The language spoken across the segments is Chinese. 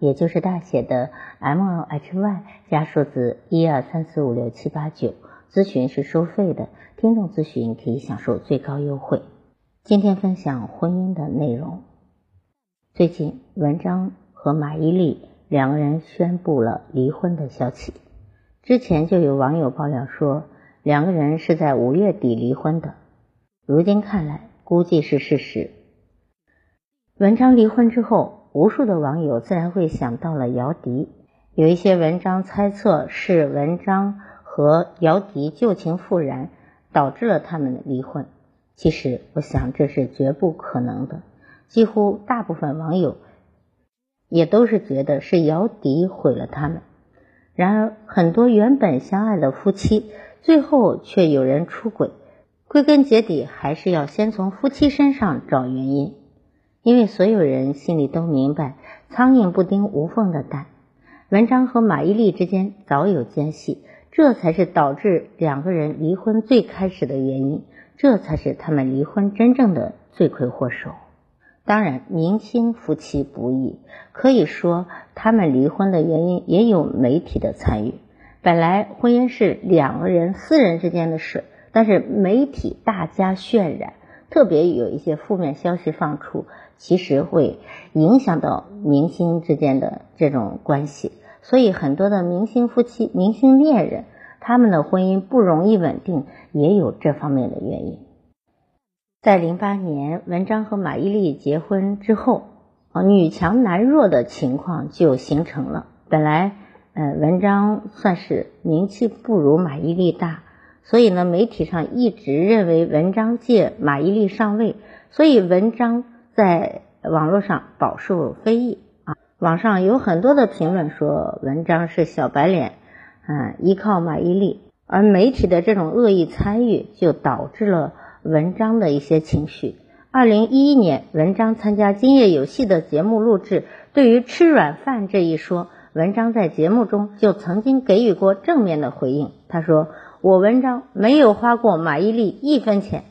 也就是大写的 M L H Y 加数字一二三四五六七八九，咨询是收费的，听众咨询可以享受最高优惠。今天分享婚姻的内容。最近文章和马伊琍两个人宣布了离婚的消息，之前就有网友爆料说两个人是在五月底离婚的，如今看来估计是事实。文章离婚之后。无数的网友自然会想到了姚笛，有一些文章猜测是文章和姚笛旧情复燃，导致了他们的离婚。其实，我想这是绝不可能的。几乎大部分网友也都是觉得是姚笛毁了他们。然而，很多原本相爱的夫妻，最后却有人出轨，归根结底还是要先从夫妻身上找原因。因为所有人心里都明白，苍蝇不叮无缝的蛋。文章和马伊琍之间早有间隙，这才是导致两个人离婚最开始的原因，这才是他们离婚真正的罪魁祸首。当然，明星夫妻不易，可以说他们离婚的原因也有媒体的参与。本来婚姻是两个人私人之间的事，但是媒体大加渲染。特别有一些负面消息放出，其实会影响到明星之间的这种关系，所以很多的明星夫妻、明星恋人，他们的婚姻不容易稳定，也有这方面的原因。在零八年文章和马伊琍结婚之后，啊，女强男弱的情况就形成了。本来，呃，文章算是名气不如马伊琍大。所以呢，媒体上一直认为文章借马伊琍上位，所以文章在网络上饱受非议啊。网上有很多的评论说文章是小白脸，嗯，依靠马伊琍，而媒体的这种恶意参与就导致了文章的一些情绪。二零一一年，文章参加《今夜有戏》的节目录制，对于吃软饭这一说，文章在节目中就曾经给予过正面的回应，他说。我文章没有花过马伊琍一分钱，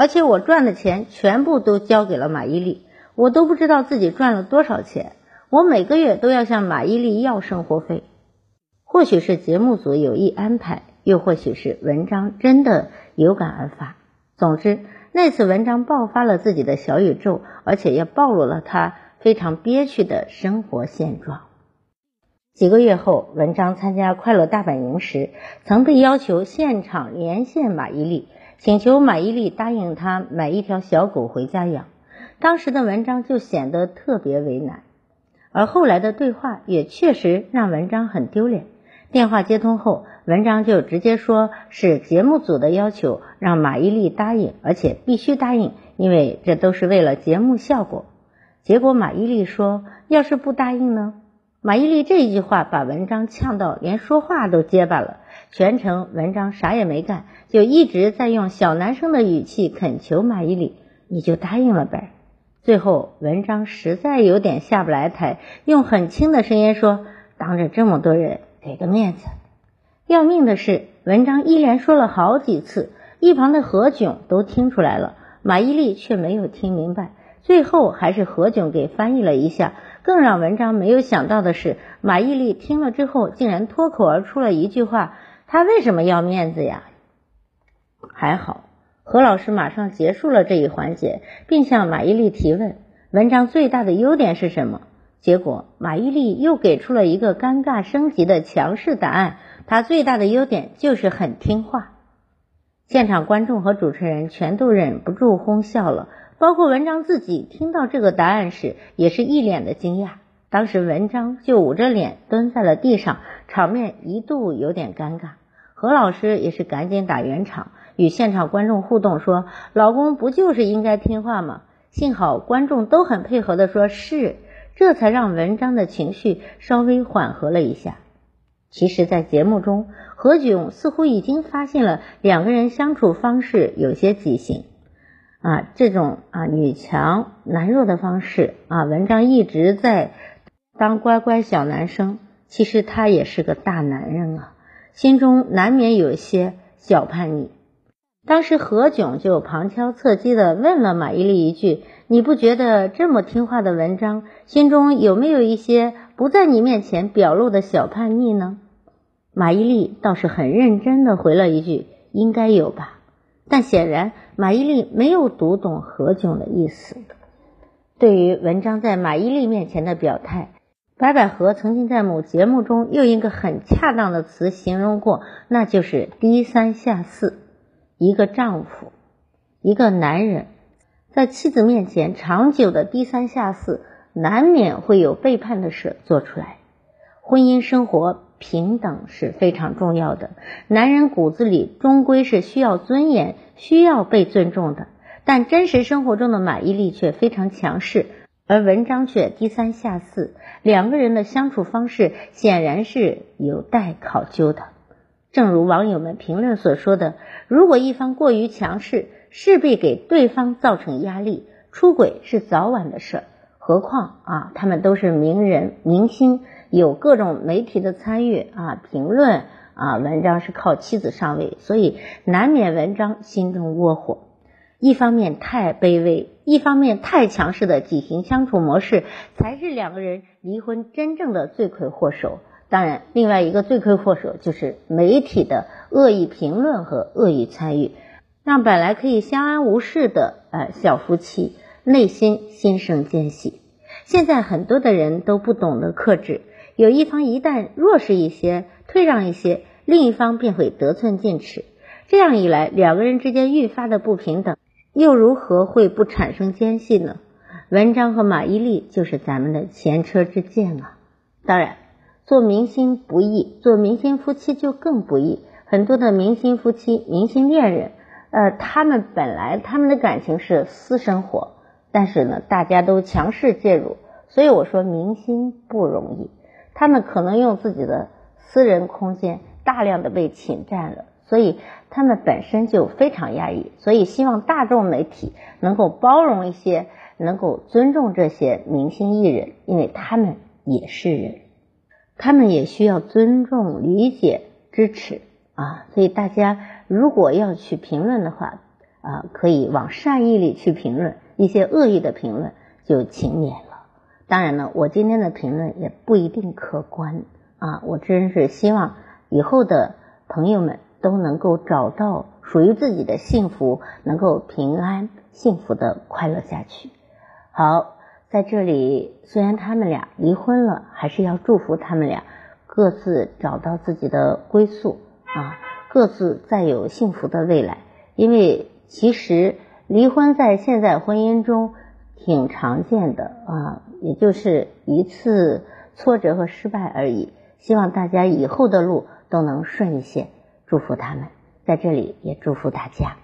而且我赚的钱全部都交给了马伊琍，我都不知道自己赚了多少钱。我每个月都要向马伊琍要生活费，或许是节目组有意安排，又或许是文章真的有感而发。总之，那次文章爆发了自己的小宇宙，而且也暴露了他非常憋屈的生活现状。几个月后，文章参加《快乐大本营》时，曾被要求现场连线马伊琍，请求马伊琍答应他买一条小狗回家养。当时的文章就显得特别为难，而后来的对话也确实让文章很丢脸。电话接通后，文章就直接说是节目组的要求，让马伊琍答应，而且必须答应，因为这都是为了节目效果。结果马伊琍说：“要是不答应呢？”马伊琍这一句话把文章呛到连说话都结巴了，全程文章啥也没干，就一直在用小男生的语气恳求马伊琍：“你就答应了呗。”最后文章实在有点下不来台，用很轻的声音说：“当着这么多人，给个面子。”要命的是，文章一连说了好几次，一旁的何炅都听出来了，马伊琍却没有听明白，最后还是何炅给翻译了一下。更让文章没有想到的是，马伊琍听了之后，竟然脱口而出了一句话：“他为什么要面子呀？”还好，何老师马上结束了这一环节，并向马伊琍提问：“文章最大的优点是什么？”结果，马伊琍又给出了一个尴尬升级的强势答案：“他最大的优点就是很听话。”现场观众和主持人全都忍不住哄笑了。包括文章自己听到这个答案时，也是一脸的惊讶。当时文章就捂着脸蹲在了地上，场面一度有点尴尬。何老师也是赶紧打圆场，与现场观众互动说：“老公不就是应该听话吗？”幸好观众都很配合的说：“是。”这才让文章的情绪稍微缓和了一下。其实，在节目中，何炅似乎已经发现了两个人相处方式有些畸形。啊，这种啊女强男弱的方式啊，文章一直在当乖乖小男生。其实他也是个大男人啊，心中难免有些小叛逆。当时何炅就旁敲侧击的问了马伊琍一句：“你不觉得这么听话的文章，心中有没有一些不在你面前表露的小叛逆呢？”马伊琍倒是很认真的回了一句：“应该有吧。”但显然马伊琍没有读懂何炅的意思。对于文章在马伊琍面前的表态，白百合曾经在某节目中用一个很恰当的词形容过，那就是低三下四。一个丈夫，一个男人，在妻子面前长久的低三下四，难免会有背叛的事做出来。婚姻生活平等是非常重要的，男人骨子里终归是需要尊严、需要被尊重的。但真实生活中的马伊琍却非常强势，而文章却低三下四，两个人的相处方式显然是有待考究的。正如网友们评论所说的，如果一方过于强势，势必给对方造成压力。出轨是早晚的事，何况啊，他们都是名人、明星，有各种媒体的参与啊，评论啊，文章是靠妻子上位，所以难免文章心中窝火。一方面太卑微，一方面太强势的畸形相处模式，才是两个人离婚真正的罪魁祸首。当然，另外一个罪魁祸首就是媒体的恶意评论和恶意参与，让本来可以相安无事的呃小夫妻内心心生间隙。现在很多的人都不懂得克制，有一方一旦弱势一些、退让一些，另一方便会得寸进尺。这样一来，两个人之间愈发的不平等，又如何会不产生间隙呢？文章和马伊琍就是咱们的前车之鉴啊。当然。做明星不易，做明星夫妻就更不易。很多的明星夫妻、明星恋人，呃，他们本来他们的感情是私生活，但是呢，大家都强势介入，所以我说明星不容易。他们可能用自己的私人空间大量的被侵占了，所以他们本身就非常压抑。所以希望大众媒体能够包容一些，能够尊重这些明星艺人，因为他们也是人。他们也需要尊重、理解、支持啊！所以大家如果要去评论的话，啊，可以往善意里去评论，一些恶意的评论就请免了。当然了，我今天的评论也不一定客观啊！我真是希望以后的朋友们都能够找到属于自己的幸福，能够平安、幸福的快乐下去。好。在这里，虽然他们俩离婚了，还是要祝福他们俩各自找到自己的归宿啊，各自再有幸福的未来。因为其实离婚在现在婚姻中挺常见的啊，也就是一次挫折和失败而已。希望大家以后的路都能顺一些，祝福他们。在这里也祝福大家，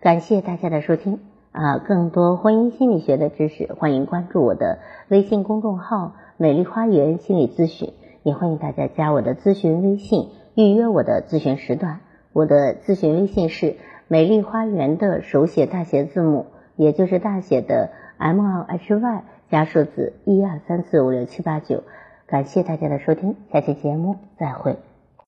感谢大家的收听。啊，更多婚姻心理学的知识，欢迎关注我的微信公众号“美丽花园心理咨询”，也欢迎大家加我的咨询微信，预约我的咨询时段。我的咨询微信是“美丽花园”的手写大写字母，也就是大写的 M L H Y 加数字一二三四五六七八九。感谢大家的收听，下期节目再会。